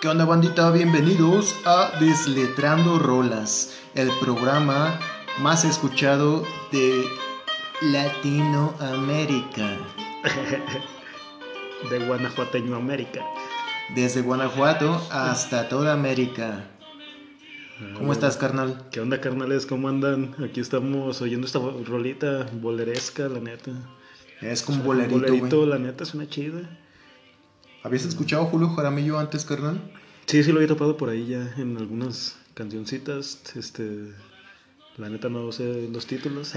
¿Qué onda bandita? Bienvenidos a Desletrando Rolas, el programa más escuchado de Latinoamérica. de Guanajuateño América. Desde Guanajuato hasta toda América. ¿Cómo estás, carnal? ¿Qué onda, carnales? ¿Cómo andan? Aquí estamos oyendo esta rolita boleresca, la neta. Es como bolerito, bolerito, güey. la neta, suena chida. ¿Habías escuchado Julio Jaramillo antes, carnal? Sí, sí lo había topado por ahí ya en algunas cancioncitas. Este, la neta no sé los títulos.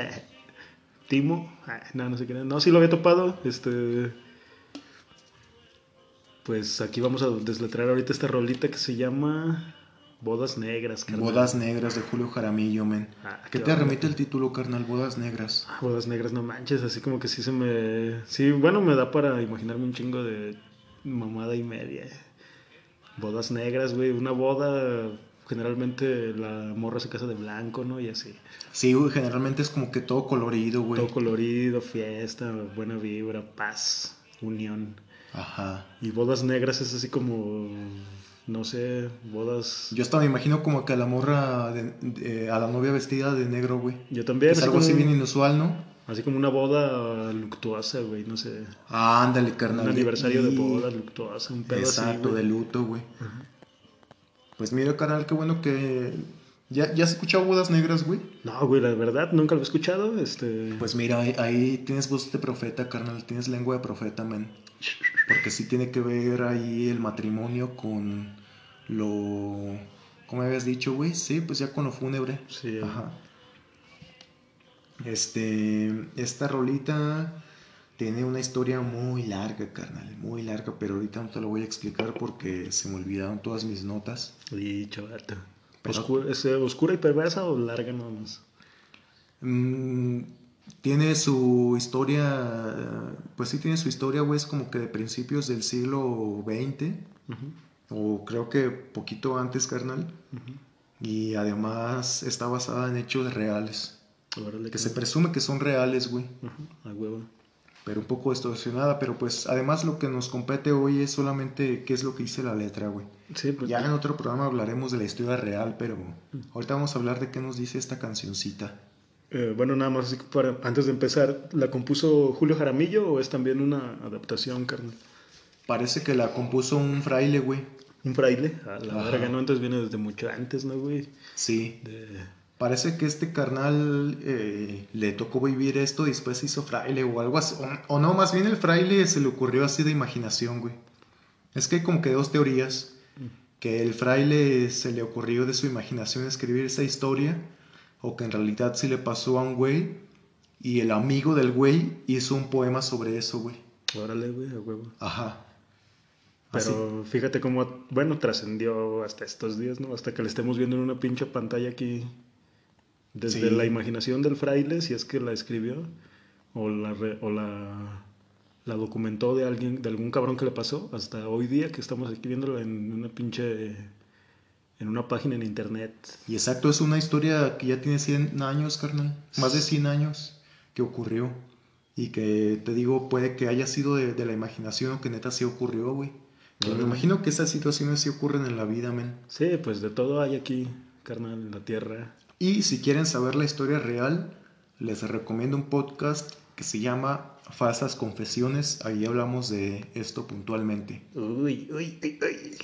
Timo, ah, no, no sé qué. No, sí lo había topado. Este, pues aquí vamos a desletrar ahorita esta rolita que se llama Bodas Negras, carnal. Bodas Negras de Julio Jaramillo, men. Ah, ¿Qué qué te remite el título, carnal? Bodas Negras. Ah, Bodas negras, no manches, así como que sí se me... Sí, bueno, me da para imaginarme un chingo de mamada y media. Bodas negras, güey, una boda, generalmente la morra se casa de blanco, ¿no? Y así. Sí, güey, generalmente es como que todo colorido, güey. Todo colorido, fiesta, buena vibra, paz, unión. Ajá. Y bodas negras es así como, no sé, bodas... Yo hasta me imagino como que a la morra, de- de- a la novia vestida de negro, güey. Yo también, Es algo como, así bien inusual, ¿no? Así como una boda luctuosa, güey, no sé. Ah, ándale, carnal. Un aniversario de boda luctuosa, un pedo Exacto, de luto, güey. Pues mira, carnal, qué bueno que... ¿Ya, ¿Ya has escuchado Bodas Negras, güey? No, güey, la verdad, nunca lo he escuchado. Este. Pues mira, ahí, ahí tienes voz de profeta, carnal. Tienes lengua de profeta, men. Porque sí tiene que ver ahí el matrimonio con lo... ¿Cómo habías dicho, güey? Sí, pues ya con lo fúnebre. Sí, Ajá. Este, esta rolita tiene una historia muy larga, carnal, muy larga, pero ahorita no te lo voy a explicar porque se me olvidaron todas mis notas. Y. Pero- Oscura, ¿es, eh, ¿Oscura y perversa o larga nada más? Mm, tiene su historia, pues sí tiene su historia, güey, es como que de principios del siglo XX, o creo que poquito antes, carnal, y además está basada en hechos reales, Órale, que se presume que son reales, güey. Ajá, a huevo. pero un poco distorsionada, pero pues además lo que nos compete hoy es solamente qué es lo que dice la letra, güey. Sí, pues. Ya en otro programa hablaremos de la historia real, pero ahorita vamos a hablar de qué nos dice esta cancioncita. eh, bueno, nada más para, antes de empezar, ¿la compuso Julio Jaramillo o es también una adaptación, carnal? Parece que la compuso un fraile, güey. ¿Un fraile? A la verga, ¿no? Entonces viene desde mucho antes, ¿no, güey? Sí. De... Parece que este carnal eh, le tocó vivir esto y después se hizo fraile o algo así. O, o no, más bien el fraile se le ocurrió así de imaginación, güey. Es que hay como que dos teorías. Que el fraile se le ocurrió de su imaginación escribir esa historia o que en realidad sí le pasó a un güey y el amigo del güey hizo un poema sobre eso, güey. Órale, güey, a huevo. Ajá. Así. Pero fíjate cómo, bueno, trascendió hasta estos días, ¿no? Hasta que la estemos viendo en una pinche pantalla aquí. Desde Sí. la imaginación del fraile, si es que la escribió, o la, re- o la, la documentó de alguien, de algún cabrón que le pasó, hasta hoy día que estamos aquí viéndola en una pinche, en una página en internet. Y exacto, es una historia que ya tiene 100 años, carnal. Más de 100 años que ocurrió. Y que te digo, puede que haya sido de, de la imaginación o que neta sí ocurrió, güey. Que me imagino que esas situaciones sí ocurren en la vida, men. Sí, pues de todo hay aquí, carnal, en la tierra. Y si quieren saber la historia real, les recomiendo un podcast que se llama Falsas Confesiones. Ahí hablamos de esto puntualmente. Uy, uy, uy, uy.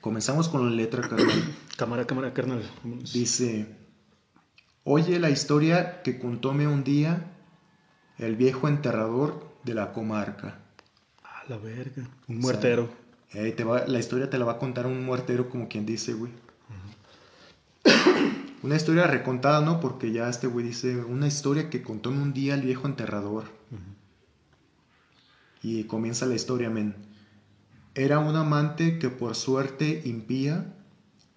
Comenzamos con la letra, carnal. Cámara, cámara, carnal. vámonos. Dice, oye la historia que contóme un día el viejo enterrador de la comarca. A la verga. Un muertero. Eh, te va- la historia te la va a contar un muertero como quien dice, güey. Una historia recontada, ¿no? Porque ya este güey dice, una historia que contó un día el viejo enterrador. Y comienza la historia, men. Era un amante que por suerte impía,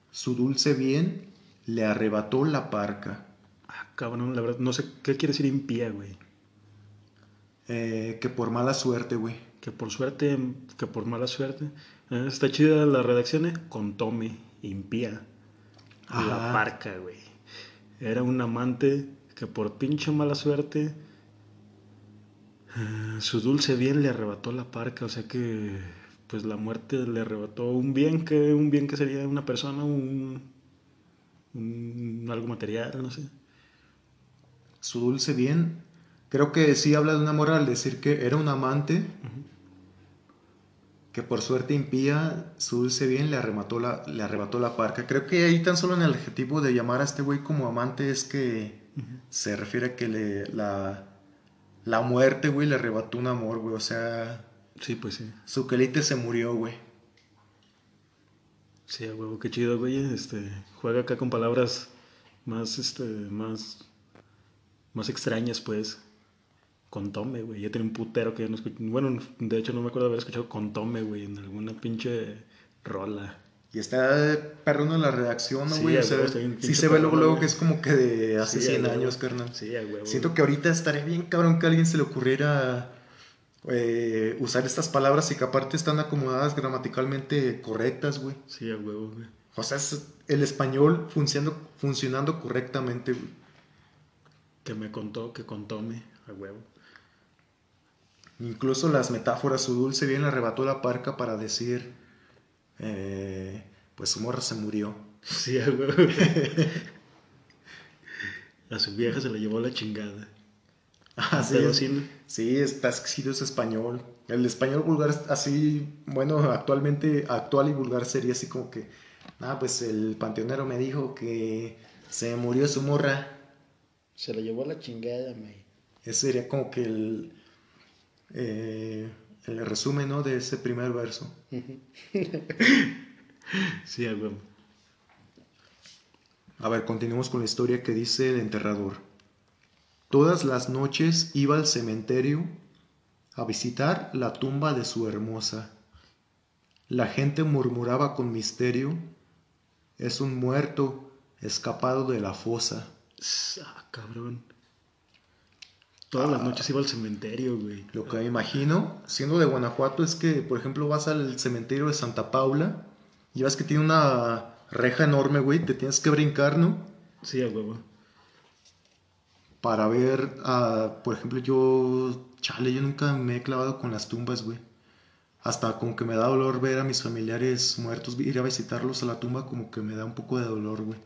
su dulce bien le arrebató la parca. Ah, cabrón, la verdad, no sé qué quiere decir impía, güey. Eh, que por mala suerte, güey. Que por suerte, que por mala suerte. Eh, está chida la redacción, ¿eh? Con impía. La parca, güey. Era un amante que por pinche mala suerte. eh, su dulce bien le arrebató la parca, o sea que pues la muerte le arrebató un bien que un bien que sería una persona, un, un algo material, no sé. Su dulce bien. Creo que sí habla de una amor al decir que era un amante que por suerte impía su dulce bien le arrebató la, le arrebató la parca. Creo que ahí tan solo en el adjetivo de llamar a este güey como amante es que se refiere a que le, la, la muerte, güey, le arrebató un amor, güey. O sea, Sí, pues sí. su quelite se murió, güey. Sí, a huevo, qué chido, güey. Este, juega acá con palabras más, este, más, más extrañas, pues. Con tome, güey. Ya tiene un putero que yo no escucho. Bueno, de hecho no me acuerdo haber escuchado con tome, güey, en alguna pinche rola. Y está perrón en la redacción, ¿no, Sí, güey? a o sea, sí se ve luego, luego güey. que es como que de hace Sí, a 100 huevo. años, carnal. Sí, a huevo. Siento que ahorita estaría bien cabrón que a alguien se le ocurriera eh, usar estas palabras y que aparte están acomodadas gramaticalmente correctas, güey. Sí, a huevo, güey. O sea, es el español funcionando, funcionando correctamente, güey. Que me contó, que contóme, a huevo. Incluso las metáforas, su dulce bien le arrebató la parca para decir, eh, pues su morra se murió. Sí, a huevo. a su vieja se la llevó la chingada. Así es. sí, está escrito es español. El español vulgar es así, bueno, actualmente, actual y vulgar sería así como que, ah, pues el panteonero me dijo que se murió su morra. Se la llevó la chingada, güey. Ese sería como que el, eh, el resumen, ¿no? De ese primer verso. Sí, a huevo. A ver, continuemos con la historia que dice el enterrador. Todas las noches iba al cementerio a visitar la tumba de su hermosa. La gente murmuraba con misterio, es un muerto escapado de la fosa. Ah, cabrón. Todas las noches iba al cementerio, güey. Lo que me imagino, siendo de Guanajuato, es que, por ejemplo, vas al cementerio de Santa Paula y ves que tiene una reja enorme, güey, te tienes que brincar, ¿no? Sí, a huevo. para ver, ah, por ejemplo, yo, chale, yo nunca me he clavado con las tumbas, güey. Hasta como que me da dolor ver a mis familiares muertos, ir a visitarlos a la tumba, como que me da un poco de dolor, güey.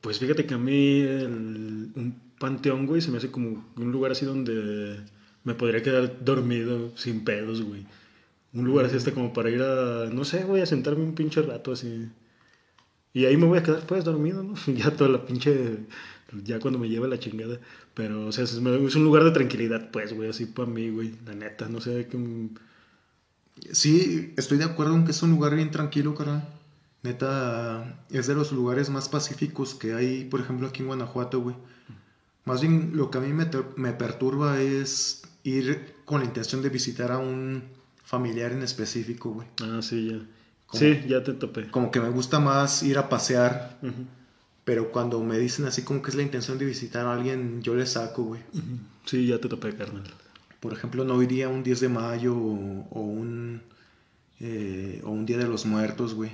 Pues fíjate que a mí el- un panteón, güey, se me hace como un lugar así donde me podría quedar dormido sin pedos, güey. Un lugar así hasta como para ir a, no sé, güey, a sentarme un pinche rato así. Y ahí me voy a quedar pues dormido, ¿no? Ya toda la pinche, ya cuando me lleve la chingada. Pero, o sea, es, un lugar de tranquilidad, pues, güey, así para mí, güey. La neta, no sé, qué... Sí, estoy de acuerdo en que es un lugar bien tranquilo, carnal. Neta, es de los lugares más pacíficos que hay, por ejemplo, aquí en Guanajuato, güey. Más bien, lo que a mí me, me perturba es ir con la intención de visitar a un familiar en específico, güey. Ah, sí, ya. Sí, ya te topé. Como que me gusta más ir a pasear. Pero cuando me dicen así como que es la intención de visitar a alguien, yo le saco, güey. Sí, ya te topé, carnal. Por ejemplo, no iría un 10 de mayo o, o un, eh, o un Día de los Muertos, güey.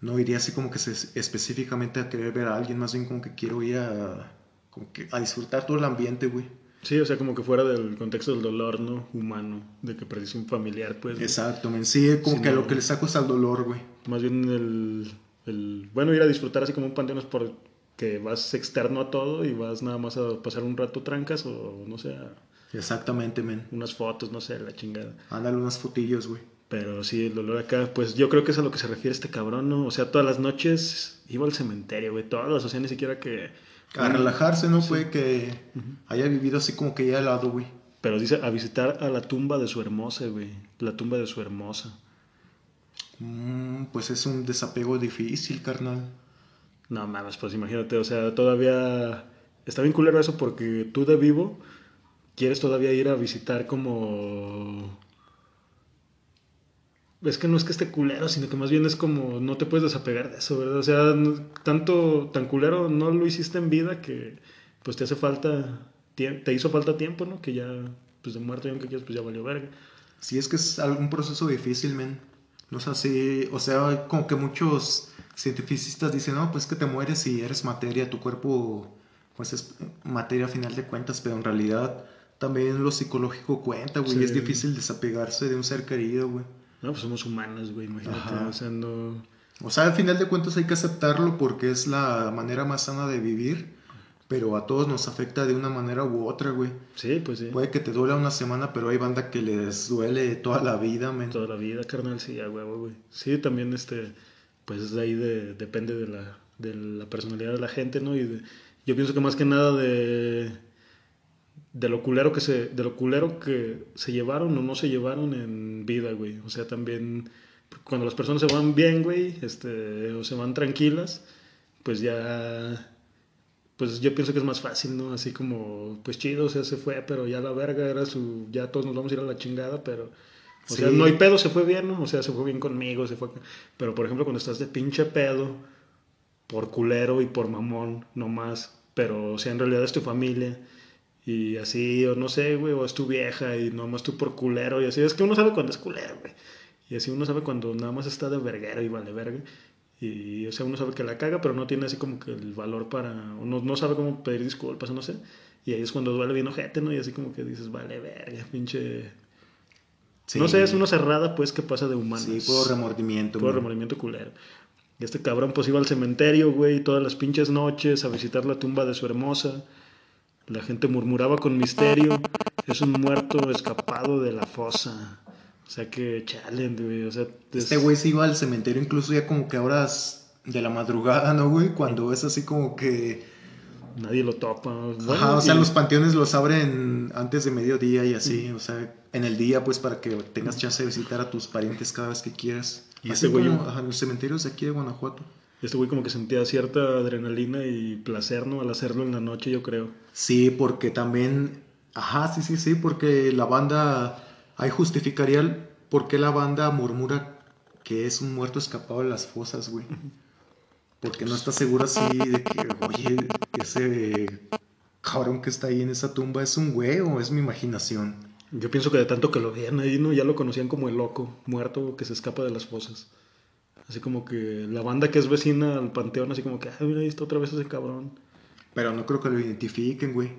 No iría así como que se- específicamente a querer ver a alguien, más bien como que quiero ir a, como que a disfrutar todo el ambiente, güey. Sí, o sea, como que fuera del contexto del dolor, ¿no? Humano, de que perdiste un familiar, pues. ¿no? Exacto, men. Sí, como Sí, que no. lo que le saco es al dolor, güey. Más bien el, el- Bueno, ir a disfrutar así como un panteón es porque vas externo a todo y vas nada más a pasar un rato trancas o, no sé, Exactamente, men. unas fotos, no sé, la chingada. Ándale unas fotillos, güey. Pero sí, el dolor acá, pues yo creo que es a lo que se refiere este cabrón, ¿no? O sea, todas las noches iba al cementerio, güey. Todas o sea, ni siquiera que... A relajarse, ¿no? Fue que haya vivido así como que ya al lado, güey. Pero dice, a visitar a la tumba de su hermosa, güey. La tumba de su hermosa. Mm, pues es un desapego difícil, carnal. No mames, pues imagínate, o sea, todavía está bien culero eso porque tú de vivo quieres todavía ir a visitar como... Es que no es que esté culero, sino que más bien es como no te puedes desapegar de eso, ¿verdad? O sea, tanto, tan culero no lo hiciste en vida que pues te hace falta, te hizo falta tiempo, ¿no? Que ya, pues de muerto ya que quieres, pues ya valió verga. Sí, es que es algún proceso difícil, men. No sé si, o sea, como que muchos cientificistas dicen, no, pues que te mueres y eres materia, tu cuerpo, pues es materia a final de cuentas, pero en realidad también lo psicológico cuenta, güey. Sí. Es difícil desapegarse de un ser querido, güey. No, pues somos humanos, güey, imagínate. Ajá. O sea, no. O sea, al final de cuentas hay que aceptarlo porque es la manera más sana de vivir, pero a todos nos afecta de una manera u otra, güey. Sí, pues sí. Puede que te duela una semana, pero hay banda que les duele toda la vida, men. Toda la vida, carnal, sí, a huevo, güey. Sí, también, este, pues de ahí de- depende de la, de la personalidad de la gente, ¿no? Y de- yo pienso que más que nada de, de lo culero que se, de lo culero que se llevaron o no se llevaron en vida, güey. O sea, también cuando las personas se van bien, güey, este, o se van tranquilas, pues ya, pues yo pienso que es más fácil, ¿no? Así como, pues chido, o sea, se fue, pero ya la verga era su, ya todos nos vamos a ir a la chingada, pero, o sea, no hay pedo, se fue bien, ¿no? O sea, se fue bien conmigo, se fue, pero por ejemplo, cuando estás de pinche pedo, por culero y por mamón, no más, pero, o sea, en realidad es tu familia. Y así, o no sé, güey, o es tu vieja y nomás tú por culero y así. Es que uno sabe cuando es culero, güey. Y así uno sabe cuando nada más está de verguero y vale verga. Y, o sea, uno sabe que la caga, pero no tiene así como que el valor para... Uno no sabe cómo pedir disculpas o no sé. Y ahí es cuando duele bien ojete, ¿no? Y así como que dices, vale verga, pinche... Sí. No sé, es una cerrada, pues, que pasa de humanos. Sí, puro remordimiento, Puro remordimiento culero. Y este cabrón pues iba al cementerio, güey, todas las pinches noches a visitar la tumba de su hermosa. La gente murmuraba con misterio, es un muerto escapado de la fosa. O sea que chale, güey, o sea... es- Este güey se iba al cementerio incluso ya como que a horas de la madrugada, ¿no, güey? Cuando es así como que... Nadie lo topa. Bueno, Ajá, o sea, y- los panteones los abren antes de mediodía y así, o sea, en el día, pues, para que tengas chance de visitar a tus parientes cada vez que quieras. Y así este güey- como ajá, los cementerios de aquí de Guanajuato. Este güey como que sentía cierta adrenalina y placer, ¿no? Al hacerlo en la noche, yo creo. Sí, porque también, ajá, sí, sí, sí, porque la banda, ahí justificaría el por qué la banda murmura que es un muerto escapado de las fosas, güey. Porque no está seguro así de que, oye, ese cabrón que está ahí en esa tumba es un güey o es mi imaginación. Yo pienso que de tanto que lo veían ahí, ¿no? Ya lo conocían como el loco, muerto que se escapa de las fosas. Así como que la banda que es vecina al panteón, así como que, ay, mira, ahí está otra vez ese cabrón. Pero no creo que lo identifiquen, güey.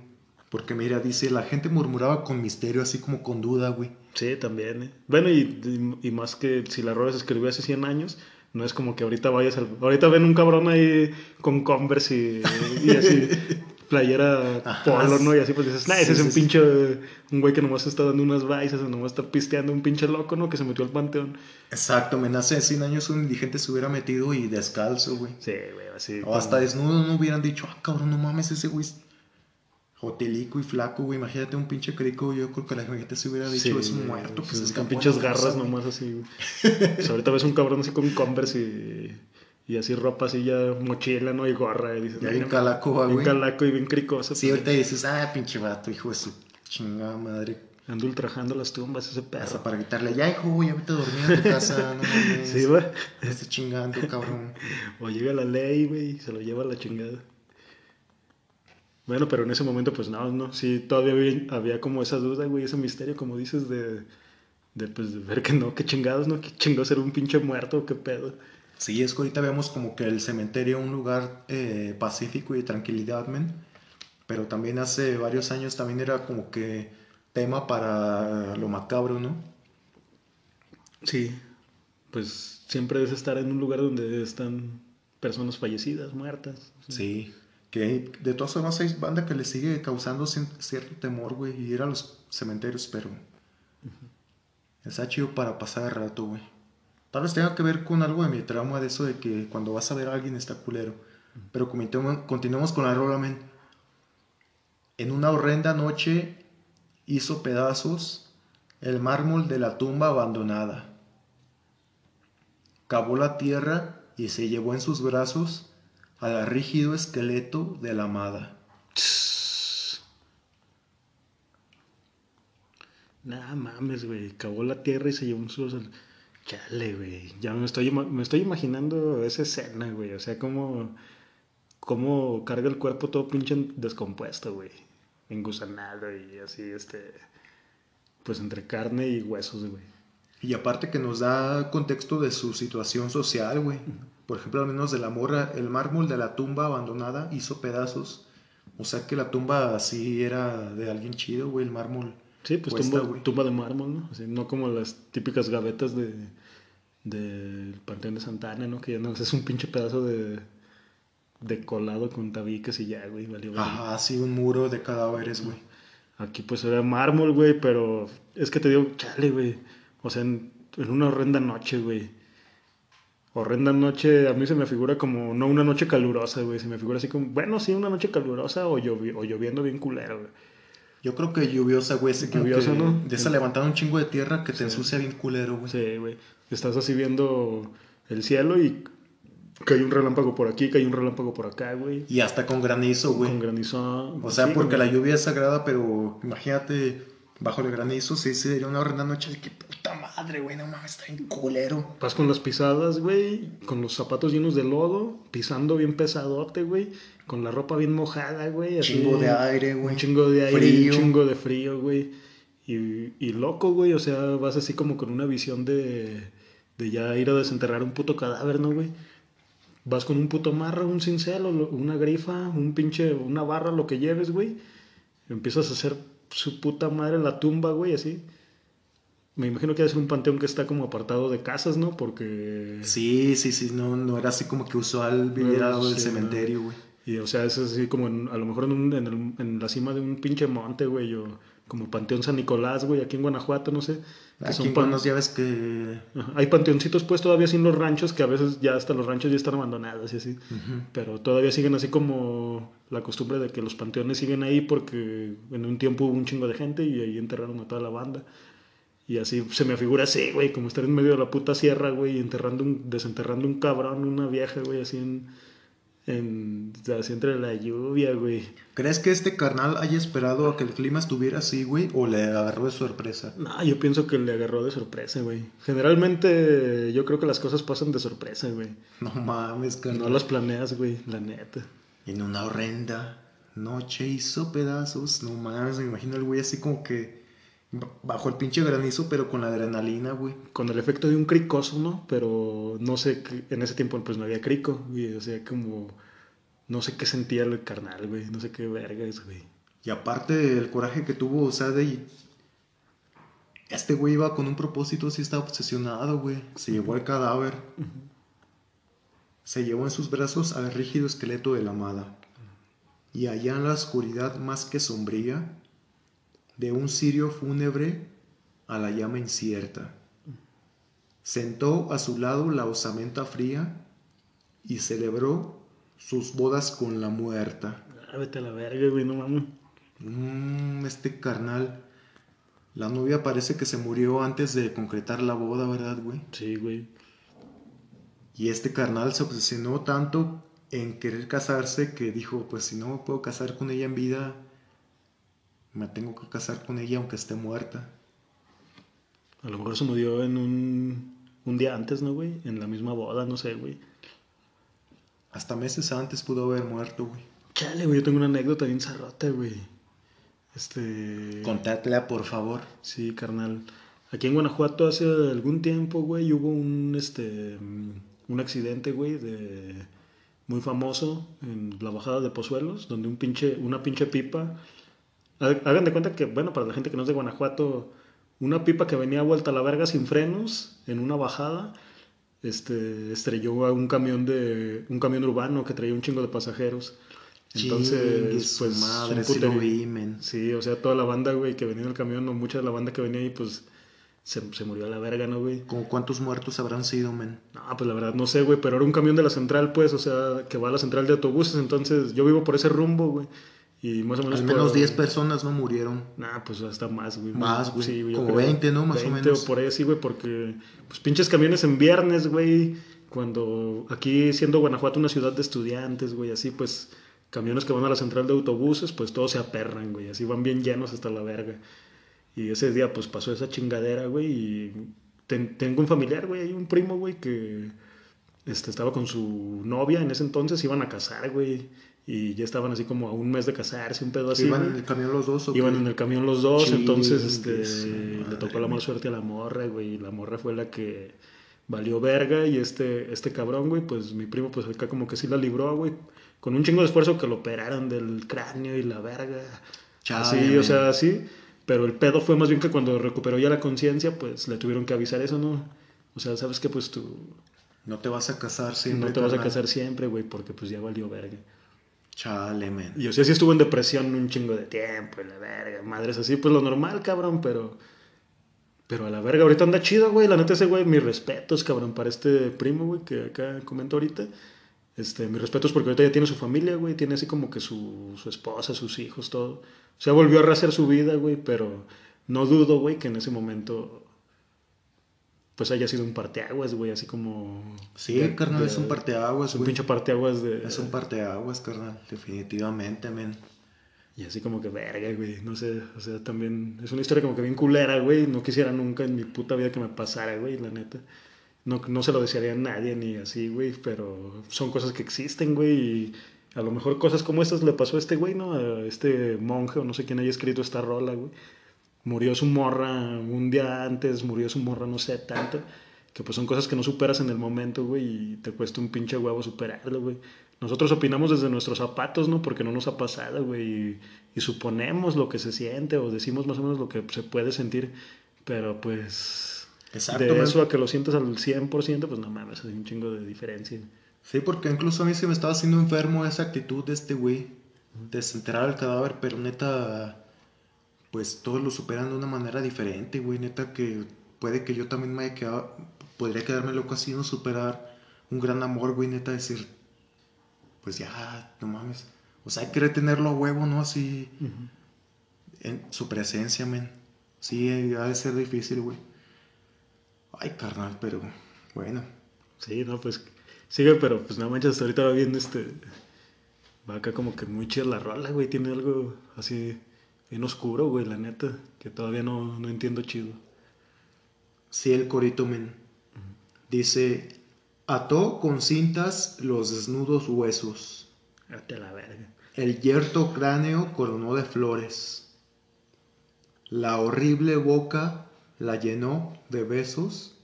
Porque mira, dice, la gente murmuraba con misterio, así como con duda, güey. Sí, también, ¿eh? Bueno, y, y más que si la se escribió hace 100 años, no es como que ahorita vayas al... Ahorita ven un cabrón ahí con Converse y, y así, playera Ajá, polo, ¿no? Y así pues dices, nah, ese sí, es un sí, sí. pinche... Un güey que nomás está dando unas baisas o nomás está pisteando, un pinche loco, ¿no? Que se metió al panteón. Exacto, men, hace 100 años un indigente se hubiera metido y descalzo, güey. Sí, güey, así. O hasta desnudo no hubieran dicho, ah, cabrón, no mames, ese güey es hotelico y flaco, güey. Imagínate un pinche crico, yo creo que la gente se hubiera dicho, es un muerto que se Con escapó pinches garras güey". nomás así. güey. Pues ahorita ves un cabrón así con Converse y, y así ropa así ya mochila, ¿no? Y gorra. Y dices, Ya "Ay, bien calaco, mames". güey. Bien calaco y bien cricoso. Sí, pues, ahorita dices, ah, pinche vato, hijo de su chingada madre. Ando ultrajando las tumbas ese Hasta perro. para gritarle, ya, hijo, ya vete a dormir en tu casa, no mames. Sí, güey. No estés chingando, cabrón. O llega la ley, güey, y se lo lleva a la chingada. Bueno, pero en ese momento, pues no, no, sí, todavía había, había como esa duda, güey, ese misterio, como dices, de, de, pues, de ver que no, que chingados, ¿no? Que chingados era un pinche muerto, qué pedo. Sí, es que ahorita vemos como que el cementerio un lugar eh, pacífico y de tranquilidad, men. Pero también hace varios años también era como que tema para lo macabro, ¿no? Sí, pues siempre es estar en un lugar donde están personas fallecidas, muertas. Sí. Que de todas formas hay banda que le sigue causando cierto temor, güey, y ir a los cementerios, pero está chido para pasar el rato, güey. Tal vez tenga que ver con algo de mi trauma de eso de que cuando vas a ver a alguien está culero. Pero continuemos, continuemos con la rola, men. En una horrenda noche hizo pedazos el mármol de la tumba abandonada. Cavó la tierra y se llevó en sus brazos al rígido esqueleto de la amada. Nah, mames, güey. Cavó la tierra y se llevó un sus... Chale, güey. Ya me estoy, me estoy imaginando esa escena, güey. O sea, cómo, cómo carga el cuerpo todo pinche descompuesto, güey. Engusanado y así, este... Pues entre carne y huesos, güey. Y aparte que nos da contexto de su situación social, güey. Por ejemplo, al menos de la morra, el mármol de la tumba abandonada hizo pedazos O sea que la tumba así era de alguien chido, güey, el mármol. Sí, pues tumba, güey. tumba de mármol, ¿no? Así, no como las típicas gavetas de del Panteón de Santana, ¿no? Que ya no es un pinche pedazo de, de colado con tabiques y ya, güey, valió. Ajá, sí, un muro de cadáveres, güey. Aquí pues era mármol, güey, pero es que te digo, chale, güey. O sea, en, en una horrenda noche, güey. Horrenda noche, a mí se me figura como, no una noche calurosa, güey. Se me figura así como, bueno, sí, una noche calurosa o, llovi- o lloviendo bien culero, güey. Yo creo que lluviosa, güey. Como Lluviosa, ¿no? De esa levantada un chingo de tierra que te ensucia bien culero, güey. Sí, güey. Estás así viendo el cielo y cae un relámpago por aquí, cae un relámpago por acá, güey. Y hasta con granizo, güey. Con granizo. O sea, Sí, porque güey. la lluvia es sagrada, pero imagínate, bajo el granizo, sí sería una horrenda noche de que puta madre, güey, no mames, está bien culero. Vas con las pisadas, güey, con los zapatos llenos de lodo, pisando bien pesadote, güey, con la ropa bien mojada, güey. así, Chingo de aire, güey. Un chingo de aire, Frío. un chingo de frío, güey. Y, y loco, güey, o sea, vas así como con una visión de, de ya ir a desenterrar un puto cadáver, ¿no, güey? Vas con un puto marro, un cincel, una grifa, un pinche, una barra, lo que lleves, güey. Empiezas a hacer su puta madre la tumba, güey, así. Me imagino que debe ser un panteón que está como apartado de casas, ¿no? Porque... Sí, sí, sí, no, no era así como que usual vivir al lado del cementerio, güey. Y o sea, es así como en- a lo mejor en, un- en, el- en la cima de un pinche monte, güey, o como Panteón San Nicolás, güey, aquí en Guanajuato, no sé. que Aquí son en pan- Buenos ya ves que... Ajá, Hay panteoncitos pues todavía en los ranchos, que a veces ya hasta los ranchos ya están abandonados y así. Pero todavía siguen así como la costumbre de que los panteones siguen ahí porque en un tiempo hubo un chingo de gente y ahí enterraron a toda la banda. Y así se me figura así, güey, como estar en medio de la puta sierra, güey, enterrando un, desenterrando un cabrón, una vieja, güey, así en, en así entre la lluvia, güey. ¿Crees que este carnal haya esperado a que el clima estuviera así, güey? ¿O le agarró de sorpresa? No, yo pienso que le agarró de sorpresa, güey. Generalmente yo creo que las cosas pasan de sorpresa, güey. No mames, carnal. No las planeas, güey, la neta. En una horrenda noche hizo pedazos. No mames, me imagino el güey así como que bajo el pinche granizo, pero con la adrenalina, güey. con el efecto de un cricoso, ¿no? Pero no sé, en ese tiempo pues no había crico, güey, o sea, como, no sé qué sentía el carnal, güey, no sé qué verga es, güey. Y aparte el coraje que tuvo, o sea, de... Este güey iba con un propósito, sí estaba obsesionado, güey. Se llevó el cadáver. Se llevó en sus brazos al rígido esqueleto de la amada. Y allá en la oscuridad más que sombría, de un cirio fúnebre a la llama incierta. Sentó a su lado la osamenta fría y celebró sus bodas con la muerta. Ah, vete a la verga, güey, no mames. Mm, este carnal. La novia parece que se murió antes de concretar la boda, ¿verdad, güey? Sí, güey. Y este carnal se obsesionó tanto en querer casarse que dijo, pues si no me puedo casar con ella en vida, me tengo que casar con ella aunque esté muerta. A lo mejor se murió en un, un día antes, ¿no, güey? En la misma boda, no sé, güey. Hasta meses antes pudo haber muerto, güey. Chale, güey, yo tengo una anécdota bien zarrota, güey. Este... Contátela, por favor. Sí, carnal. Aquí en Guanajuato hace algún tiempo, güey, hubo un, este, un accidente, güey, de muy famoso en la bajada de Pozuelos, donde un pinche, una pinche pipa. Ha- Hagan de cuenta que, bueno, para la gente que no es de Guanajuato, una pipa que venía vuelta a la verga sin frenos en una bajada, este, estrelló a un camión de, un camión urbano que traía un chingo de pasajeros. Entonces, pues, madre, sí lo vi. Sí, o sea, toda la banda, güey, que venía en el camión, o mucha de la banda que venía ahí, pues se, se murió a la verga, ¿no, güey? ¿Como cuántos muertos habrán sido, men? No, pues la verdad no sé, güey, pero era un camión de la central, pues, o sea, que va a la central de autobuses, entonces yo vivo por ese rumbo, güey. Y más o menos Al por- menos 10 personas no murieron. Nah, pues hasta más, güey. Más, güey. yo Como 20, ¿no? Más o 20 menos. o por ahí, sí, güey, porque, pues pinches camiones en viernes, güey. Cuando aquí, siendo Guanajuato una ciudad de estudiantes, güey, así, pues, camiones que van a la central de autobuses, pues todos se aperran, güey, así van bien llenos hasta la verga. Y ese día, pues pasó esa chingadera, güey, y ten- tengo un familiar, güey, hay un primo, güey, que este, estaba con su novia en ese entonces, iban a casar, güey. Y ya estaban así como a un mes de casarse, un pedo así. ¿Iban en el camión los dos o Iban qué? en el camión los dos, entonces este, le tocó la mala suerte a la morra, güey. Y la morra fue la que valió verga. Y este, este cabrón, güey, pues mi primo, pues acá como que sí la libró, güey. con un chingo de esfuerzo que lo operaron del cráneo y la verga. Chale, así, o sea, así. Pero el pedo fue más bien que cuando recuperó ya la conciencia, pues le tuvieron que avisar eso, ¿no? O sea, sabes que pues tú No te vas a casar siempre. no te vas a casar siempre, güey, porque pues ya valió verga. Chale, men. Y o sea, sí estuvo en depresión un chingo de tiempo, y la verga, madres así, pues lo normal, cabrón, pero. Pero a la verga, ahorita anda chido, güey. La neta, ese güey, mis respetos, cabrón, para este primo, güey, que acá comento ahorita. Este, mis respetos porque ahorita ya tiene su familia, güey. Tiene así como que su, su esposa, sus hijos, todo. O sea, volvió a rehacer su vida, güey, pero no dudo, güey, que en ese momento. Pues haya sido un parteaguas, güey, así como. Sí, de- carnal, de- es un parteaguas, Es un güey. pinche parteaguas de. Es un parteaguas, carnal. Definitivamente, men. Y así como que verga, güey, no sé, o sea, también es una historia como que bien culera, güey, no quisiera nunca en mi puta vida que me pasara, güey, la neta. No, no se lo desearía a nadie ni así, güey, pero son cosas que existen, güey, y a lo mejor cosas como estas le pasó a este güey, ¿no? A este monje o no sé quién haya escrito esta rola, güey. Murió su morra un día antes, murió su morra no sé tanto, que pues son cosas que no superas en el momento, güey, y te cuesta un pinche huevo superarlo, güey. Nosotros opinamos desde nuestros zapatos, ¿no? Porque no nos ha pasado, güey, y, y suponemos lo que se siente o decimos más o menos lo que se puede sentir, pero pues Exacto, de man. eso a que lo sientas al 100%, pues no mames, hay un chingo de diferencia. Sí, porque incluso a mí se me estaba haciendo enfermo esa actitud de este güey. Desenterrar el cadáver, pero neta, pues todos lo superan de una manera diferente, güey. Neta que puede que yo también me haya quedado, podría quedarme loco así, no superar un gran amor, güey. Neta decir, pues ya, no mames. O sea, hay que retenerlo a huevo, ¿no? Así, en su presencia, men. Sí, ha de ser difícil, güey. Ay, carnal, pero bueno. Sí, no, pues sigue, pero pues no manches, ahorita va viendo este. Va acá como que muy chida la rola, güey. Tiene algo así bien oscuro, güey, la neta. Que todavía no, no entiendo chido. Sí, el corito, men. Dice, ató con cintas los desnudos huesos. Vete a la verga. El yerto cráneo coronó de flores. La horrible boca la llenó de besos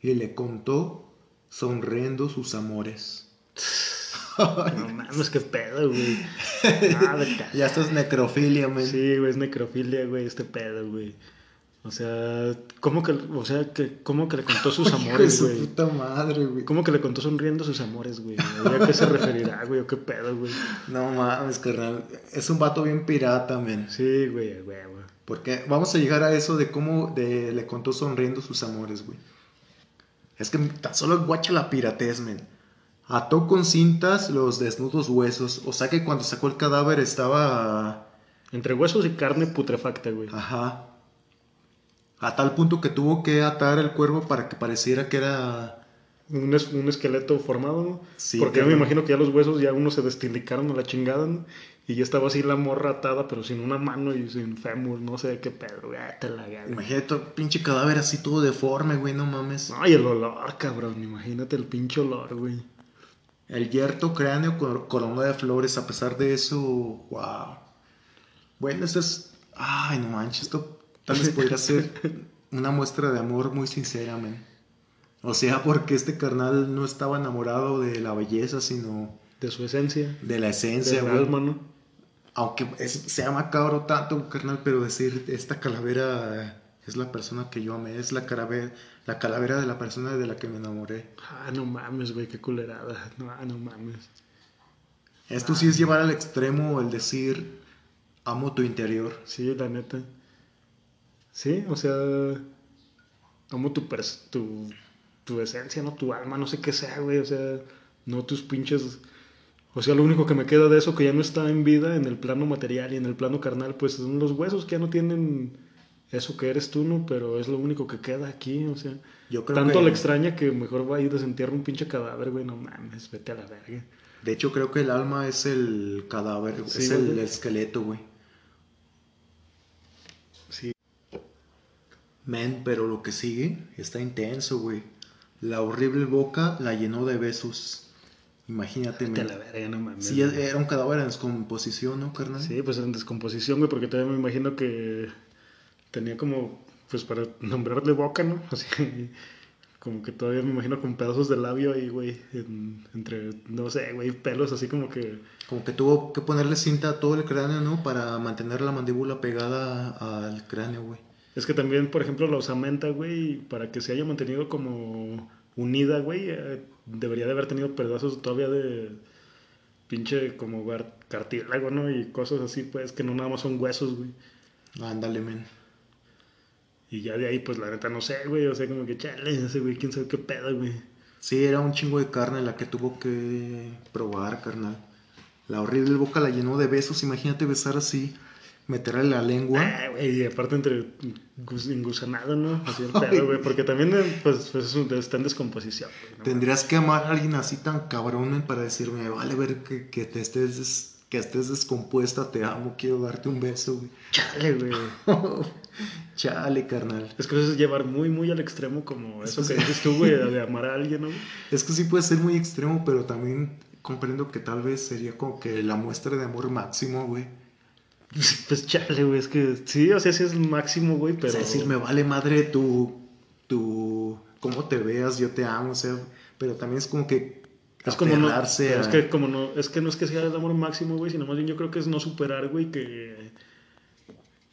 y le contó sonriendo sus amores. No mames, qué pedo, güey. Ah, vete a- Ya esto es necrofilia, men. Sí, güey, es necrofilia, güey, este pedo, güey. O sea, ¿cómo que, o sea, que, cómo que le contó sus amores, su güey? puta madre, güey. ¿Cómo que le contó sonriendo sus amores, güey? ¿A qué se referirá, güey? ¿O qué pedo, güey? No mames, carnal. Es un vato bien pirata, men. Sí, güey, güey, güey. Porque vamos a llegar a eso de cómo de- le contó sonriendo sus amores, güey. Es que tan solo guacha la piratez, men. Ató con cintas los desnudos huesos. O sea que cuando sacó el cadáver estaba... Entre huesos y carne putrefacta, güey. Ajá. A tal punto que tuvo que atar el cuervo para que pareciera que era... Un, es- un esqueleto formado, ¿no? Sí, Porque yo me imagino que ya los huesos ya unos se destilicaron a la chingada, ¿no? Y ya estaba así la morra atada, pero sin una mano y sin fémur, no sé qué pedo, güey. Ah, te la ganas. Imagínate todo el pinche cadáver así todo deforme, güey, no mames. No, y el olor, cabrón. Imagínate el pinche olor, güey. El yerto cráneo cor- coronó de flores, a pesar de eso, wow. Bueno, esto es... Ay, no manches, esto tal vez podría ser una muestra de amor muy sincera, men. O sea, porque este carnal no estaba enamorado de la belleza, sino De su esencia. de la esencia, güey. alma, ¿no? Aunque es- sea macabro tanto, carnal, pero decir, esta calavera es la persona que yo amé, es la calavera, la calavera de la persona de la que me enamoré. Ah, no mames, güey, qué culerada. No, ah, no mames. Esto sí es llevar al extremo el decir, amo tu interior. Sí, la neta. Sí, o sea, amo tu, pers- tu, tu esencia, no tu alma, no sé qué sea, güey, o sea, no tus pinches... O sea, lo único que me queda de eso que ya no está en vida en el plano material y en el plano carnal, pues son los huesos que ya no tienen eso que eres tú, ¿no? Pero es lo único que queda aquí, o sea... Yo creo Tanto que- le extraña que mejor va a ir desentierra un pinche cadáver, güey, no mames, vete a la verga. De hecho, creo que el alma es el cadáver, Sí, es el, esqueleto, güey. Sí. Men, pero lo que sigue está intenso, güey. La horrible boca la llenó de besos. Imagínate, Vete a men. la verga, no mames. Sí, era un cadáver en descomposición, ¿no, carnal? Sí, pues en descomposición, güey, porque también me imagino que tenía como, pues para nombrarle boca, ¿no? Así, Como que todavía me imagino con pedazos de labio ahí, güey. en- entre, no sé, güey, pelos así como que. Como que tuvo que ponerle cinta a todo el cráneo, ¿no? Para mantener la mandíbula pegada al cráneo, güey. Es que también, por ejemplo, la osamenta, güey, para que se haya mantenido como unida, güey, eh, debería de haber tenido pedazos todavía de pinche como cartílago, ¿no? Y cosas así, pues, que no nada más son huesos, güey. Ándale, men. Y ya de ahí, pues, la neta, no sé, güey, o sea, como que chale, ese güey, quién sabe qué pedo, güey. Sí, era un chingo de carne la que tuvo que probar, carnal. La horrible boca la llenó de besos. Imagínate besar así, meterle la lengua. Ah, güey, y aparte entre gus- engusanado, ¿no? Así el pedo, güey, porque también, eh, pues, pues es un- está en descomposición, güey. ¿no? Tendrías que amar a alguien así tan cabrón men, para decirme, vale ver que, que te estés que estés descompuesta, te amo, quiero darte un beso, güey. Chale, güey. Chale, carnal. Es que eso es llevar muy, muy al extremo como eso que dices tú, güey, de amar a alguien, ¿no? Es que sí puede ser muy extremo, pero también comprendo que tal vez sería como que la muestra de amor máximo, güey. Pues chale, güey, es que sí, o sea, sí es el máximo, güey, pero... Sea, decir, me vale madre tu, tu, cómo te veas, yo te amo, o sea, pero también es como que Es como no, a- es que como no, es que no es que sea el amor máximo, güey, sino más bien yo creo que es no superar, güey, que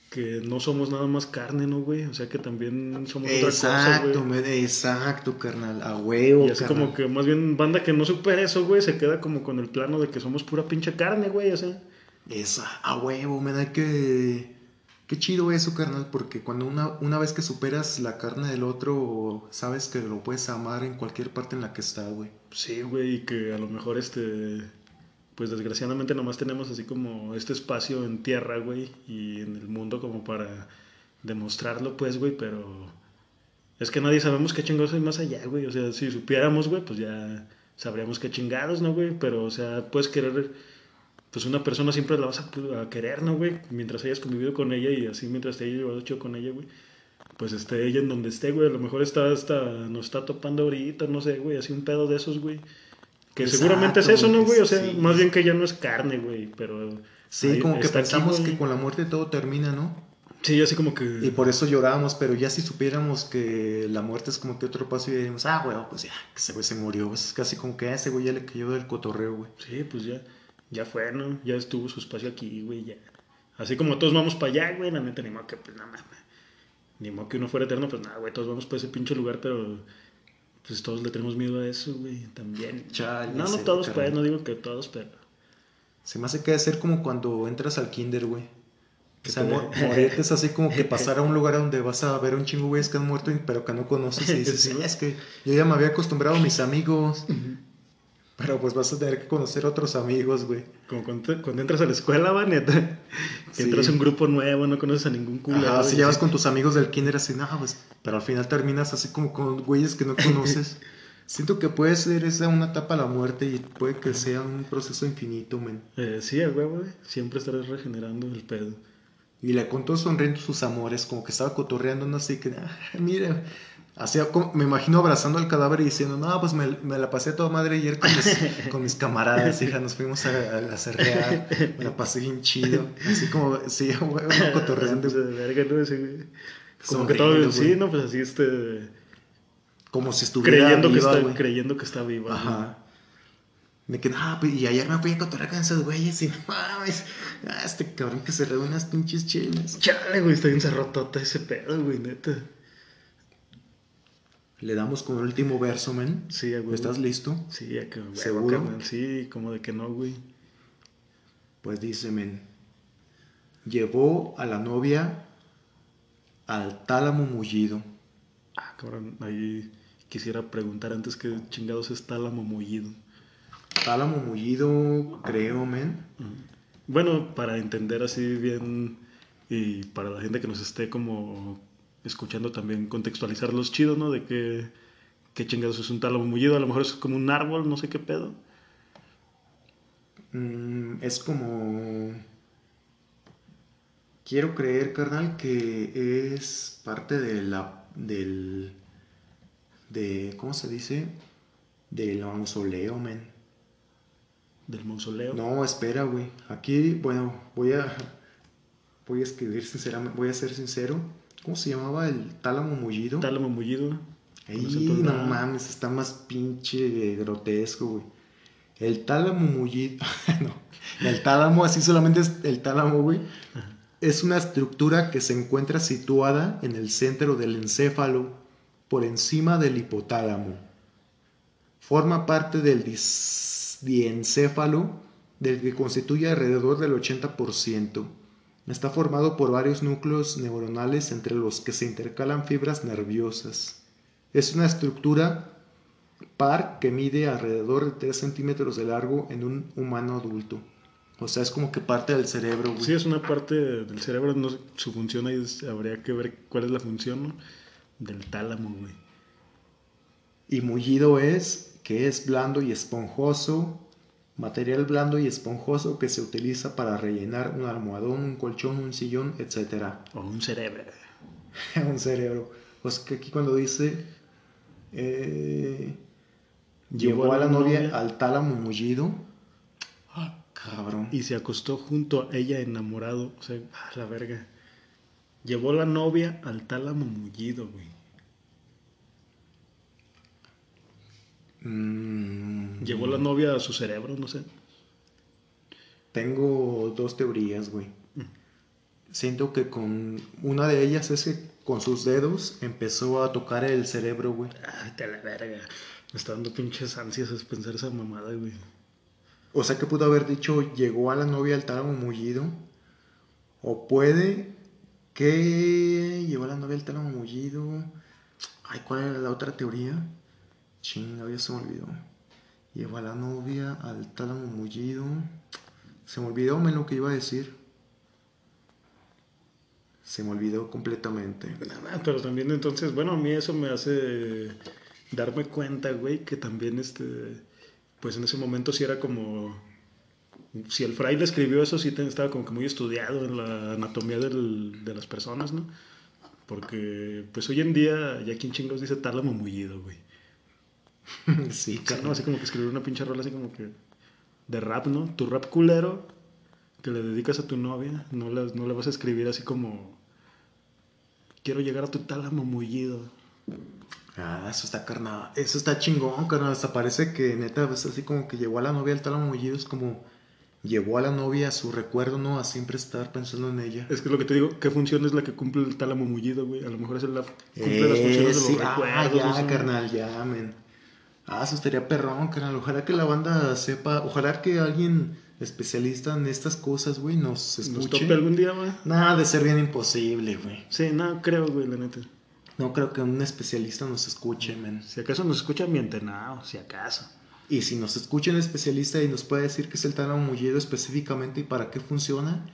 que no somos nada más carne, ¿no, güey? O sea, que también somos otra cosa, Exacto, güey. exacto, carnal, a huevo, Y así carnal. como que más bien banda que no supera eso, güey, se queda como con el plano de que somos pura pinche carne, güey, o sea. Esa, a huevo, me da que... Qué chido eso, carnal, porque cuando una, una vez que superas la carne del otro, sabes que lo puedes amar en cualquier parte en la que está, güey. Sí, güey, y que a lo mejor este, pues desgraciadamente nomás tenemos así como este espacio en tierra, güey, y en el mundo como para demostrarlo, pues, güey, pero es que nadie sabemos qué chingados hay más allá, güey, o sea, si supiéramos, güey, pues ya sabríamos qué chingados, ¿no, güey? Pero, o sea, puedes querer, pues una persona siempre la vas a, a querer, ¿no, güey? Mientras hayas convivido con ella y así mientras te hayas llevado chido con ella, güey. Pues esté ella en donde esté, güey. A lo mejor está, está, nos está topando ahorita, no sé, güey. Así un pedo de esos, güey. Que Exacto, seguramente es eso, ¿no, güey? O sea, sí. más bien que ya no es carne, güey. Pero. Sí, ahí como que aquí, pensamos que con la muerte todo termina, ¿no? Sí, así como que. Y por eso llorábamos, pero ya si supiéramos que la muerte es como que otro paso y diríamos, ah, güey, pues ya, que ese güey se murió. Es casi como que a ese güey ya le cayó del cotorreo, güey. Sí, pues ya. Ya fue, ¿no? Ya estuvo su espacio aquí, güey, ya. Así como todos vamos para allá, güey, la neta, ni modo que, pues, nada más. Ni modo que uno fuera eterno, pues nada, güey, todos vamos para ese pinche lugar, pero. Pues todos le tenemos miedo a eso, güey, también. Chale, no, no todos, pues, no digo que todos, pero. Se me hace que debe ser como cuando entras al kinder, güey. O Que sea, mo- morirte es así como que pasar a un lugar donde vas a ver a un chingo güeyes que han muerto, pero que no conoces y dices, Sí. "Ah, es que yo ya me había acostumbrado a mis amigos. Pero pues vas a tener que conocer otros amigos, güey. Como cuando, entras a la escuela, va, neta. Que Sí. entras a un grupo nuevo, no conoces a ningún culo. Ajá, si llevas con tus amigos del kinder así, no, pues, pero al final terminas así como con güeyes que no conoces. Siento que puede ser esa una etapa a la muerte y puede que sea un proceso infinito, men. Eh, sí, huevo, güey. Siempre estarás regenerando el pedo. Y le contó sonriendo sus amores, como que estaba cotorreando, no sé, que, ah, mira, hacía me imagino abrazando al cadáver y diciendo, no, pues me, me la pasé toda madre ayer con mis, con mis camaradas, hija, nos fuimos a, a la cerrear, me la pasé bien chido, así como, sí, güey, uno cotorreando, de verga, ¿no? Como Sonriendo, que todo, güey. sí, ¿no? Pues así, este... como si estuviera Creyendo que, está, creyendo que está viva. Ajá. Me quedé, ah, pues, y ayer me fui a cotorrear con esos güeyes y, no mames, ah, este cabrón que se reúne unas pinches chelas. Chale, güey, está bien cerrotota ese pedo, güey, neta. Le damos con el último verso, men. Sí, huevo. ¿Estás listo? Sí, a que, huevo, ¿Seguro? Sí, como de que no, güey. Pues dice, men. Llevó a la novia al tálamo mullido. Ah, cabrón, ahí quisiera preguntar antes que chingados está la mullido. Tálamo mullido, creo, men. Bueno, para entender así bien y para la gente que nos esté como escuchando también contextualizar los chidos, ¿no? De que, qué chingados es un tálamo mullido, a lo mejor es como un árbol, no sé qué pedo. Mm, es como... Quiero creer, carnal, que es parte de la... del... de... ¿cómo se dice? Del mausoleo, men. Del mausoleo. No, espera, güey. Aquí, bueno, voy a... Voy a escribir sinceramente, voy a ser sincero. ¿Cómo se llamaba el tálamo mullido? Tálamo mullido. Ey, no mames, está más pinche grotesco, güey. El tálamo mullido. no. El tálamo, así solamente es el tálamo, güey. Es una estructura que se encuentra situada en el centro del encéfalo, por encima del hipotálamo. Forma parte del diencéfalo, del que constituye alrededor del 80%. Está formado por varios núcleos neuronales entre los que se intercalan fibras nerviosas. Es una estructura par que mide alrededor de 3 centímetros de largo en un humano adulto. O sea, es como que parte del cerebro, güey. Sí, es una parte del cerebro, no su función ahí es- habría que ver cuál es la función ¿no? del tálamo, güey. Y mullido es que es blando y esponjoso, material blando y esponjoso que se utiliza para rellenar un almohadón, un colchón, un sillón, etc. O un cerebro. un cerebro. O sea que aquí cuando dice eh, llevó a la novia al tálamo mullido. Ah, cabrón. Y se acostó junto a ella enamorado. O sea, a la verga. Llevó la novia al tálamo mullido, güey. Mm, Llevó la novia a su cerebro, no sé. Tengo dos teorías, güey. Siento que con una de ellas es que con sus dedos empezó a tocar el cerebro, güey. Ay, te la verga. Me está dando pinches ansias es pensar esa mamada, güey. O sea que pudo haber dicho llegó a la novia al tálamo mullido. O puede que llevó a la novia al tálamo mullido. Ay, ¿cuál era la otra teoría? Chinga, ya se me olvidó. Llevó a la novia al tálamo mullido. Se me olvidó lo que iba a decir. Se me olvidó completamente. Nada, pero también entonces, bueno, a mí eso me hace darme cuenta, güey, que también este, pues en ese momento sí era como, si el fraile escribió eso, sí estaba como que muy estudiado en la anatomía del- de las personas, ¿no? Porque, pues hoy en día, ya quien chingos dice tálamo mullido, güey. sí, O sea, ¿no? Así como que escribir una pinche rola así como que de rap, ¿no? Tu rap culero que le dedicas a tu novia, no le, no le vas a escribir así como quiero llegar a tu tálamo mullido. Ah, eso está carnal. Eso está chingón, carnal. Hasta parece que neta es así como que llevó a la novia al tálamo mullido. Es como llevó a la novia a su recuerdo, ¿no? A siempre estar pensando en ella. Es que lo que te digo, ¿qué función es la que cumple el tálamo mullido, güey? A lo mejor es la cumple las funciones de sí, los ah, recuerdos. ya, no sé. carnal, ya, men. Ah, eso estaría perrón, carnal. Ojalá que la banda sepa, ojalá que alguien especialista en estas cosas, güey, nos ¿Nos escuche. tope algún día, güey? Nada de ser bien imposible, güey. Sí, no, creo, güey, la neta. No creo que un especialista nos escuche, men. Si acaso nos escucha mi entenado, si acaso. Y si nos escucha un especialista y nos puede decir qué es el tálamo mullido específicamente y para qué funciona,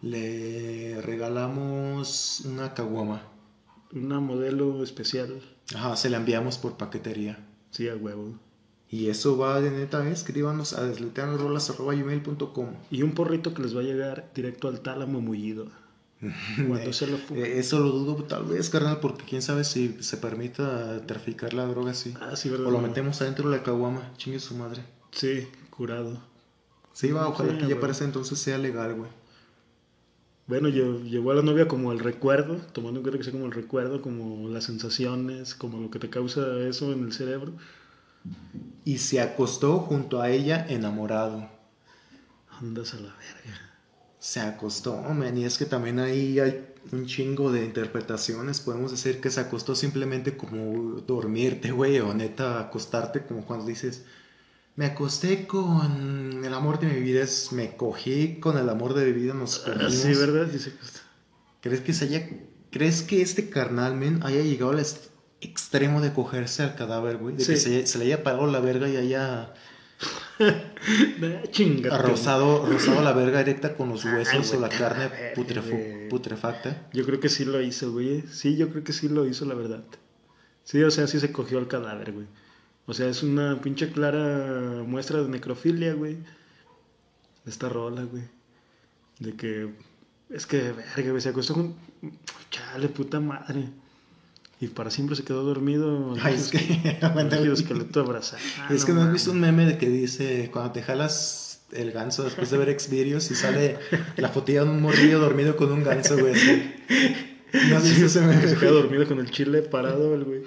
le regalamos una caguama. Una modelo especial, Ajá, se la enviamos por paquetería. Sí, a huevo. Y eso va de neta, ¿eh? escríbanos a desleteanosrolas.gmail.com Y un porrito que les va a llegar directo al tálamo mullido. Cuando se lo. Eh, Eso lo dudo tal vez, carnal, porque quién sabe si se permita traficar la droga así. Ah, sí, ¿verdad? O lo metemos adentro de la caguama, chingue su madre. Sí, curado. Sí, va, ojalá Sí, que ya para ese entonces sea legal, güey. Bueno, lle- llevó a la novia como el recuerdo, tomando en cuenta que sea como el recuerdo, como las sensaciones, como lo que te causa eso en el cerebro. Y se acostó junto a ella enamorado. Andas a la verga. Se acostó, men, y es que también ahí hay un chingo de interpretaciones. Podemos decir que se acostó simplemente como dormirte, güey, o neta acostarte como cuando dices, me acosté con el amor de mi vida, es me cogí con el amor de mi vida, nos Ah, cogimos. sí, ¿verdad? Que está- ¿Crees que se haya, crees que este carnal, men, haya llegado al extremo de cogerse al cadáver, güey? De que Sí. se, se le haya parado la verga y haya Ah, Chinga. rozado, rozado la verga directa con los huesos Ay, o la carne putrefacta. Yo creo que sí lo hizo, güey. Sí, yo creo que sí lo hizo, la verdad. Sí, o sea, sí se cogió al cadáver, güey. O sea, es una pinche clara muestra de necrofilia, güey. Esta rola, güey. De que. Es que, verga, güey, se acostó con. Chale, puta madre. Y para siempre se quedó dormido. Ay, es que, esqueleto abrazado. Ah, es que no has visto un meme de que dice cuando te jalas el ganso después de ver Xvideos y sale la fotilla de un morrillo dormido con un ganso, güey. así. ¿No has visto ese meme? Se güey? dormido con el chile parado, el güey.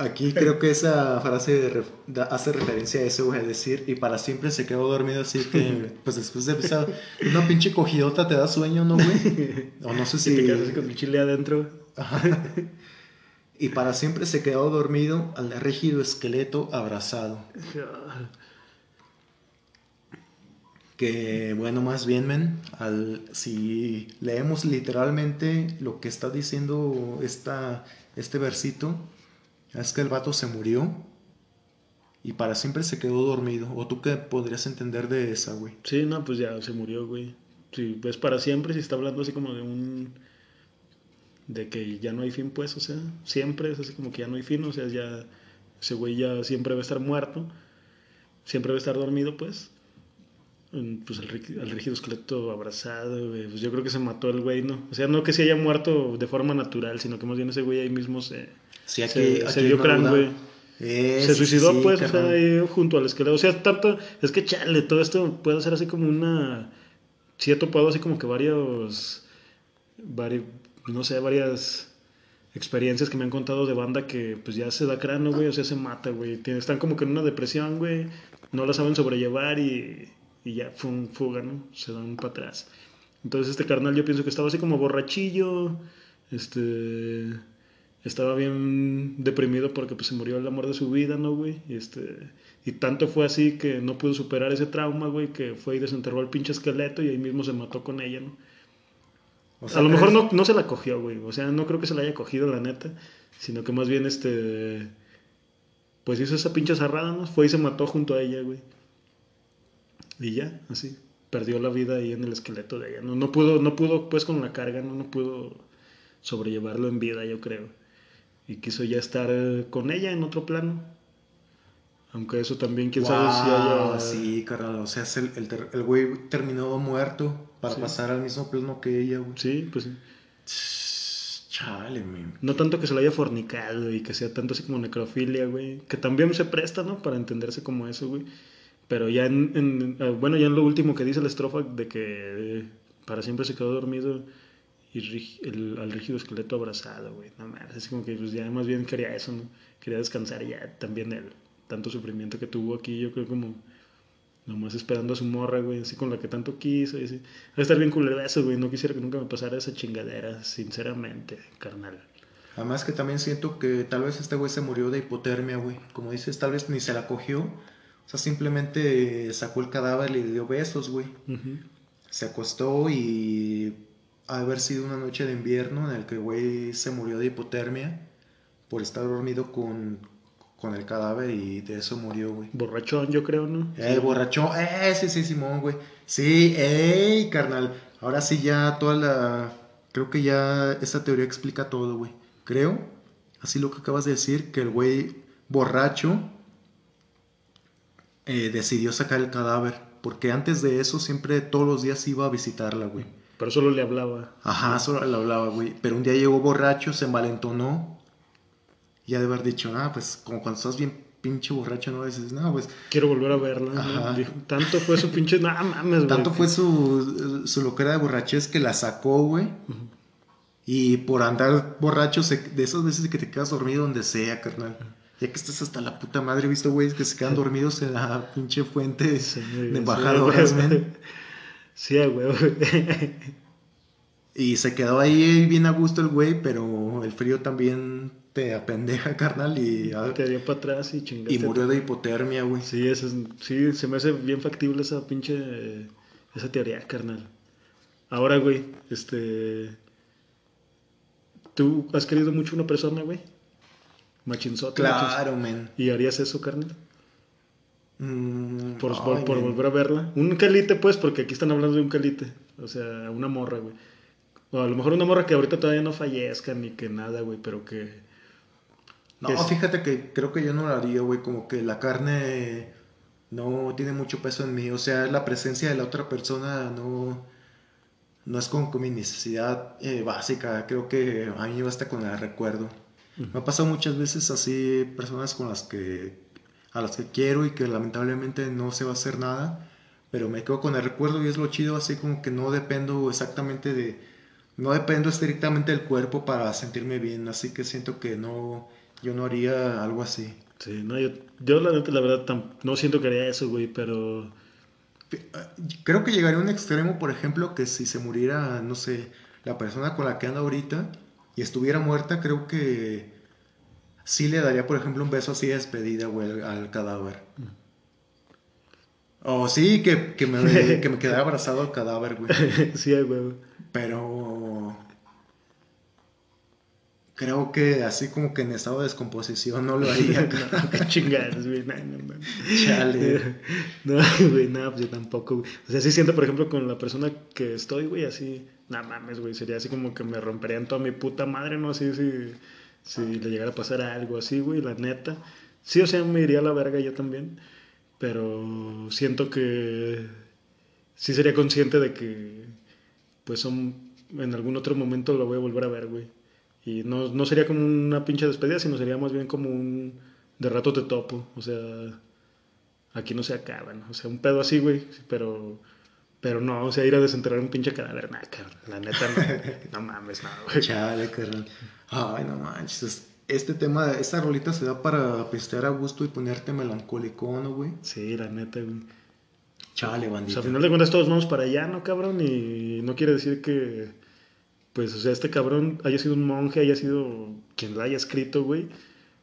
Aquí creo que esa frase hace referencia a eso, güey, decir, y para siempre se quedó dormido así que, pues después de esa, una pinche cogidota te da sueño, ¿no, güey? O no sé si... te quedas con el chile adentro. Y para siempre se quedó dormido al rígido esqueleto abrazado. que bueno, más bien, men, al, si leemos literalmente lo que está diciendo esta, este versito, es que el vato se murió y para siempre se quedó dormido. ¿O tú qué podrías entender de esa, güey? Sí, no, pues ya se murió, güey. Sí, pues para siempre, si está hablando así como de un. de que ya no hay fin, pues, o sea, siempre es así como que ya no hay fin, o sea, ya. ese güey ya siempre va a estar muerto, siempre va a estar dormido, pues. Pues al, rígido esqueleto abrazado, güey. Pues yo creo que se mató el güey, ¿no? O sea, no que se haya muerto de forma natural, sino que más bien ese güey ahí mismo se Sí, aquí, se, dio crán, güey. se suicidó, pues, o sea, ahí junto al esqueleto. O sea, tanto. Es que chale, todo esto puede ser así como una. Sí, he topado así como que varios. varios no sé, varias experiencias que me han contado de banda que pues ya se da cráneo, güey, o sea, se mata, güey. Están como que en una depresión, güey. No la saben sobrellevar y, y ya fuga, ¿no? Se dan para atrás. Entonces este carnal yo pienso que estaba así como borrachillo. Este estaba bien deprimido porque pues se murió el amor de su vida, ¿no, güey? Y, este, y tanto fue así que no pudo superar ese trauma, güey, que fue y desenterró al pinche esqueleto y ahí mismo se mató con ella, ¿no? a lo mejor no, no se la cogió, güey. O sea, no creo que se la haya cogido, la neta. Sino que más bien, este... Pues hizo esa pinche cerrada, ¿no? Fue y se mató junto a ella, güey. Y ya, así. Perdió la vida ahí en el esqueleto de ella. No, no pudo, no pudo, pues, con la carga, ¿no? No pudo sobrellevarlo en vida, yo creo y quiso ya estar eh, con ella en otro plano. Aunque eso también, quién sabe si haya. Sí, carnal, o sea, el, el, güey terminó muerto para pasar al mismo plano que ella, güey. Sí, pues sí. Chale, man. No tanto que se lo haya fornicado y que sea tanto así como necrofilia, güey. Que también se presta, ¿no? Para entenderse como eso, güey. Pero ya en, eh, bueno, ya en lo último que dice la estrofa de que para siempre se quedó dormido y al rígido esqueleto abrazado, güey. No mames, así como que pues ya más bien quería eso, ¿no? Quería descansar ya también el tanto sufrimiento que tuvo aquí, yo creo como nomás esperando a su morra, güey, así con la que tanto quiso, y así. A estar bien culero eso, güey, no quisiera que nunca me pasara esa chingadera, sinceramente, carnal. Además que también siento que tal vez este güey se murió de hipotermia, güey. Como dices, tal vez ni se la cogió. O sea, simplemente sacó el cadáver y le dio besos, güey. Se acostó y haber sido una noche de invierno en el que el güey se murió de hipotermia por estar dormido con, con el cadáver y de eso murió, güey. Borrachón, yo creo, ¿no? Eh, borrachón, eh, sí, sí, Simón, güey. Sí, ey, carnal. Ahora sí ya toda la... Creo que ya esa teoría explica todo, güey. Creo, así lo que acabas de decir, que el güey borracho eh, decidió sacar el cadáver. Porque antes de eso siempre todos los días iba a visitarla, güey. Pero solo le hablaba. Ajá, solo le hablaba, güey. Pero un día llegó borracho, se envalentonó. Y ha de haber dicho, ah, pues como cuando estás bien pinche borracho, no dices, no, pues. Quiero volver a verla. tanto fue su pinche. No mames, güey. Tanto fue su, su locura de borrachez que la sacó, güey. Y por andar borracho, de esas veces que te quedas dormido donde sea, carnal. Ya que estás hasta la puta madre, visto, güey, que se quedan dormidos en la pinche fuente de embajadoras, sí, Sí, güey. y se quedó ahí bien a gusto el güey, pero el frío también te apendeja, carnal, y... Te dio para atrás y chingaste. Y murió de hipotermia, güey. Sí, eso sí, se me hace bien factible esa pinche... Esa teoría, carnal. Ahora, güey, este... ¿Tú has querido mucho una persona, güey? Machinzote. Claro, men. ¿Y harías eso, carnal? Mm, por, por, volver a verla. Un calite, pues, porque aquí están hablando de un calite. O sea, una morra, güey. O a lo mejor una morra que ahorita todavía no fallezca ni que nada, güey, pero que. No, fíjate que creo que yo no lo haría, güey. Como que la carne no tiene mucho peso en mí. O sea, la presencia de la otra persona no. No es como mi necesidad eh, básica. Creo que a mí me basta con el recuerdo. Me ha pasado muchas veces así, personas con las que a las que quiero y que lamentablemente no se va a hacer nada, pero me quedo con el recuerdo y es lo chido, así como que no dependo exactamente de, no dependo estrictamente del cuerpo para sentirme bien, así que siento que no, Yo no haría algo así. Sí, no, yo, yo la la verdad, tam- no siento que haría eso, güey, pero... Creo que llegaría a un extremo, por ejemplo, que si se muriera, no sé, la persona con la que anda ahorita y estuviera muerta, creo que sí le daría, por ejemplo, un beso así de despedida, güey, al, cadáver. O sí, que, que, me, que me quedara abrazado al cadáver, güey. sí, güey. Pero creo que así como que en estado de descomposición no lo haría. No, qué chingadas, güey, no, no, no. Chale. No, güey, no, pues yo tampoco, güey. O sea, sí siento, por ejemplo, con la persona que estoy, güey, así, no mames, güey, sería así como que me romperían toda mi puta madre, ¿no? Así, si, si le llegara a pasar algo así, güey, la neta. Sí, o sea, me iría a la verga yo también, pero siento que sí sería consciente de que, pues, son, en algún otro momento lo voy a volver a ver, güey. Y no, no sería como una pinche despedida, sino sería más bien como un de rato te topo. O sea, aquí no se acaban. O sea, un pedo así, güey. Pero, pero no, o sea, ir a desenterrar un pinche cadáver, nada, cabrón. La neta, no, no mames, no, güey. Chale, carnal. Ay, no manches. Este tema, esta rolita se da para pistear a gusto y ponerte melancólico, ¿no, güey? Sí, la neta, güey. Chale, O bandita. sea, al final de cuentas todos vamos para allá, ¿no, cabrón? Y no quiere decir que, pues, o sea, este cabrón haya sido un monje, haya sido quien la haya escrito, güey.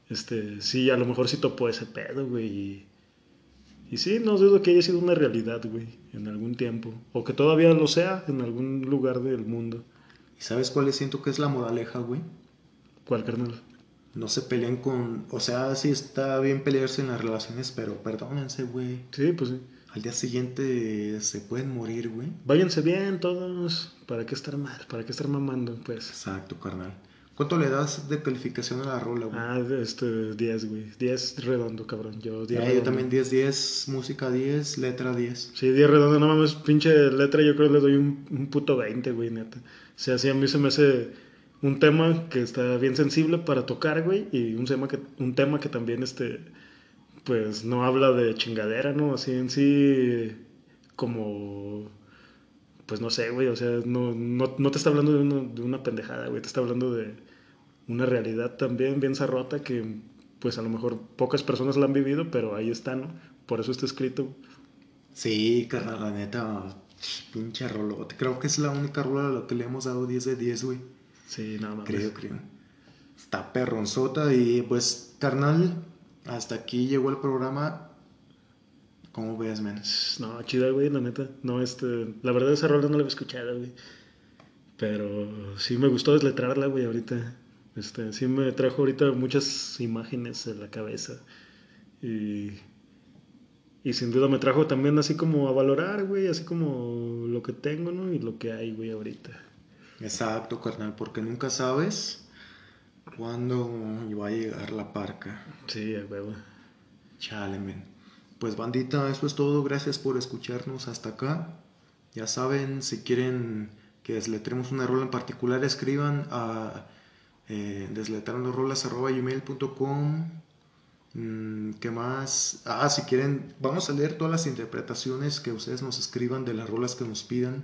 Este, sí, a lo mejor sí topó ese pedo, güey. Y, y sí, no dudo que haya sido una realidad, güey, en algún tiempo. O que todavía lo sea en algún lugar del mundo. ¿Y sabes cuál es? siento que es la moraleja, güey? ¿Cuál, carnal? No se peleen con... O sea, sí está bien pelearse en las relaciones, pero perdónense, güey. Sí, pues sí. Al día siguiente se pueden morir, güey. Váyanse bien todos. ¿Para qué estar mal? ¿Para qué estar mamando? Pues. Exacto, carnal. ¿Cuánto le das de calificación a la rola, güey? Ah, este, 10, güey. 10 redondo, cabrón. Yo, 10 Ya, yo redondo. también 10-10, música 10, letra 10. Sí, 10 redondo, no mames, pinche letra, yo creo que le doy un, un puto 20, güey, neta. O sea, sí, a mí se me hace un tema que está bien sensible para tocar, güey, y un tema que, un tema que también, este, pues, no habla de chingadera, ¿no? Así en sí, como, pues, no sé, güey, o sea, no, no, no te está hablando de una pendejada, güey, te está hablando de una realidad también bien zarrota que, pues, a lo mejor pocas personas la han vivido, pero ahí está, ¿no? Por eso está escrito. Sí, carnal, la neta, pinche rolote. Creo que es la única rola a la que le hemos dado 10 de 10, güey. Sí, nada más. Creo, creo. Está perronzota y pues, carnal, hasta aquí llegó el programa. ¿Cómo ves, men? No, chida, güey, la neta. No, este, la verdad esa rola no la había escuchado, güey. Pero sí me gustó desletrarla, güey, ahorita. Este, sí me trajo ahorita muchas imágenes en la cabeza. Y, y sin duda me trajo también así como a valorar, güey, así como lo que tengo, ¿no? Y lo que hay, güey, ahorita. Exacto, carnal, porque nunca sabes cuándo va a llegar la parca. Sí, a huevo. Chale, men. Pues bandita, eso es todo. Gracias por escucharnos hasta acá. Ya saben, si quieren que desletremos una rola en particular, escriban a eh, desletrandorolas.gmail.com Mm, ¿Qué más? Ah, si quieren, vamos a leer todas las interpretaciones que ustedes nos escriban de las rolas que nos pidan.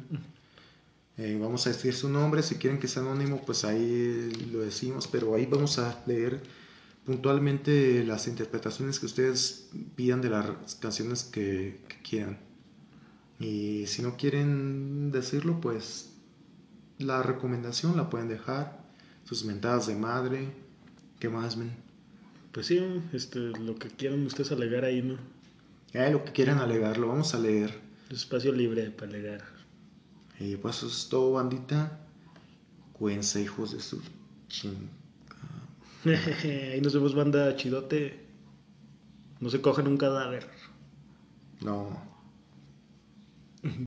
Eh, vamos a decir su nombre, si quieren que sea anónimo, pues ahí lo decimos, pero ahí vamos a leer puntualmente las interpretaciones que ustedes pidan de las canciones que, que quieran. Y si no quieren decirlo, pues la recomendación la pueden dejar, sus mentadas de madre, ¿qué más, men? Pues sí, este, lo que quieran ustedes alegar ahí, ¿no? Eh, lo que quieran alegar, lo vamos a leer. Espacio libre para alegar. Y pues eso es todo, bandita. Cuídense, hijos de su ching. Ahí nos vemos, banda chidote. No se cojan un cadáver. No.